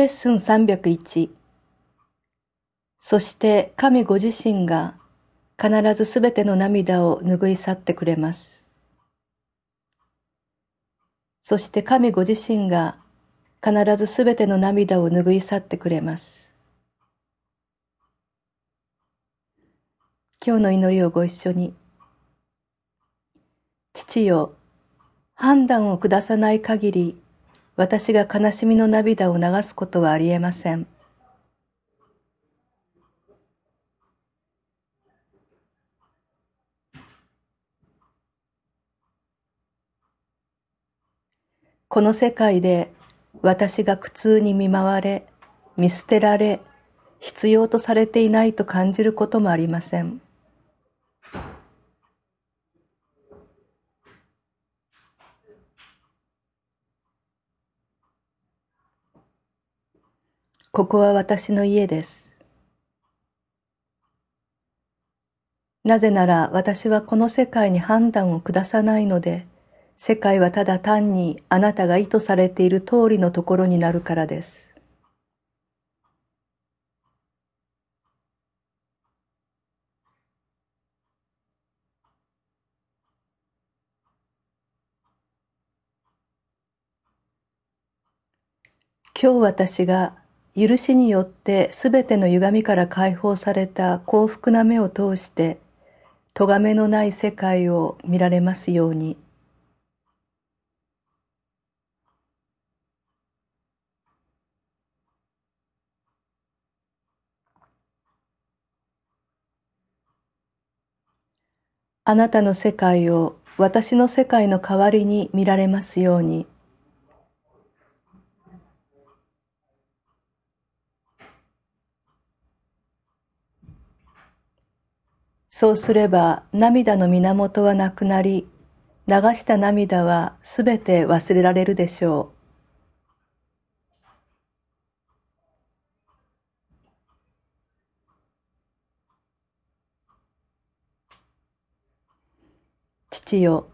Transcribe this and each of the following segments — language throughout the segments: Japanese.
レッスン301そして神ご自身が必ずすべての涙を拭い去ってくれます。そして神ご自身が必ずすべての涙を拭い去ってくれます。今日の祈りをご一緒に。父よ、判断を下さない限り、私が悲しみの涙を流すことはありえません。この世界で私が苦痛に見舞われ、見捨てられ、必要とされていないと感じることもありません。ここは私の家です。なぜなら私はこの世界に判断を下さないので、世界はただ単にあなたが意図されている通りのところになるからです。今日私が許しによってすべての歪みから解放された幸福な目を通して、咎めのない世界を見られますように。あなたの世界を私の世界の代わりに見られますように。そうすれば涙の源はなくなり、流した涙はすべて忘れられるでしょう。父よ、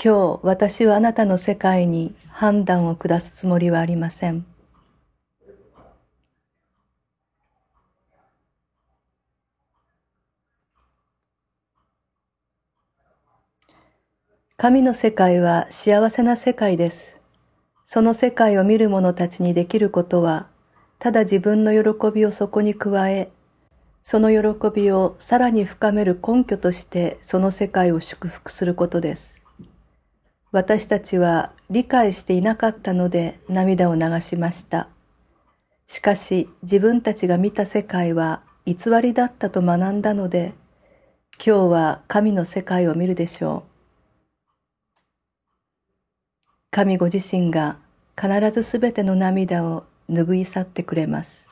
今日私はあなたの世界に判断を下すつもりはありません。神の世界は幸せな世界です。その世界を見る者たちにできることは、ただ自分の喜びをそこに加え、その喜びをさらに深める根拠としてその世界を祝福することです。私たちは理解していなかったので涙を流しました。しかし自分たちが見た世界は偽りだったと学んだので、今日は神の世界を見るでしょう。神ご自身が必ずすべての涙を拭い去ってくれます。